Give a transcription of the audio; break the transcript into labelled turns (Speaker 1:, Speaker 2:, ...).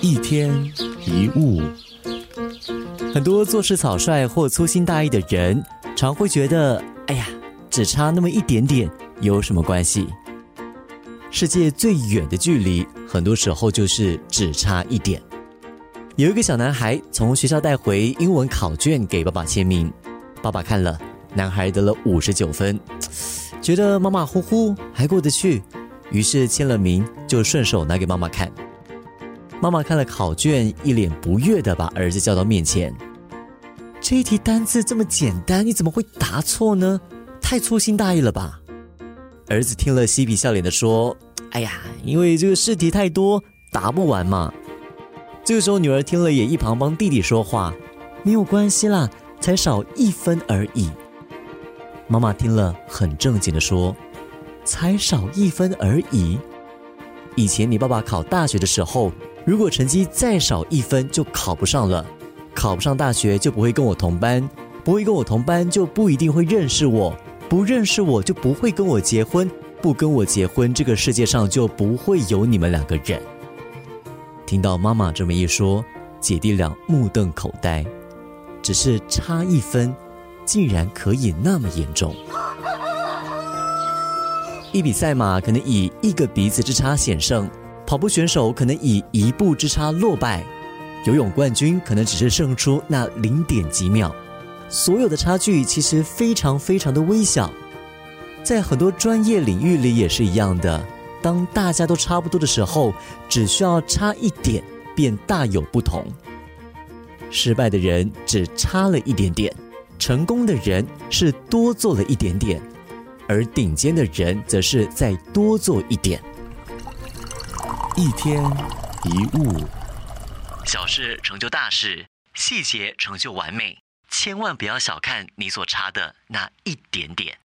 Speaker 1: 一天一物，很多做事草率或粗心大意的人，常会觉得：“哎呀，只差那么一点点，有什么关系？”世界最远的距离，很多时候就是只差一点。有一个小男孩从学校带回英文考卷给爸爸签名，爸爸看了，男孩得了五十九分，觉得马马虎虎还过得去，于是签了名就顺手拿给妈妈看。妈妈看了考卷，一脸不悦的把儿子叫到面前：“这一题单字这么简单，你怎么会答错呢？太粗心大意了吧！”儿子听了，嬉皮笑脸的说：“哎呀，因为这个试题太多，答不完嘛。”这个时候，女儿听了也一旁帮弟弟说话，没有关系啦，才少一分而已。妈妈听了很正经的说：“才少一分而已。以前你爸爸考大学的时候，如果成绩再少一分就考不上了，考不上大学就不会跟我同班，不会跟我同班就不一定会认识我，不认识我就不会跟我结婚，不跟我结婚，这个世界上就不会有你们两个人。”听到妈妈这么一说，姐弟俩目瞪口呆。只是差一分，竟然可以那么严重。一比赛马可能以一个鼻子之差险胜，跑步选手可能以一步之差落败，游泳冠军可能只是胜出那零点几秒。所有的差距其实非常非常的微小，在很多专业领域里也是一样的。当大家都差不多的时候，只需要差一点，便大有不同。失败的人只差了一点点，成功的人是多做了一点点，而顶尖的人则是再多做一点。一天一物，小事成就大事，细节成就完美。千万不要小看你所差的那一点点。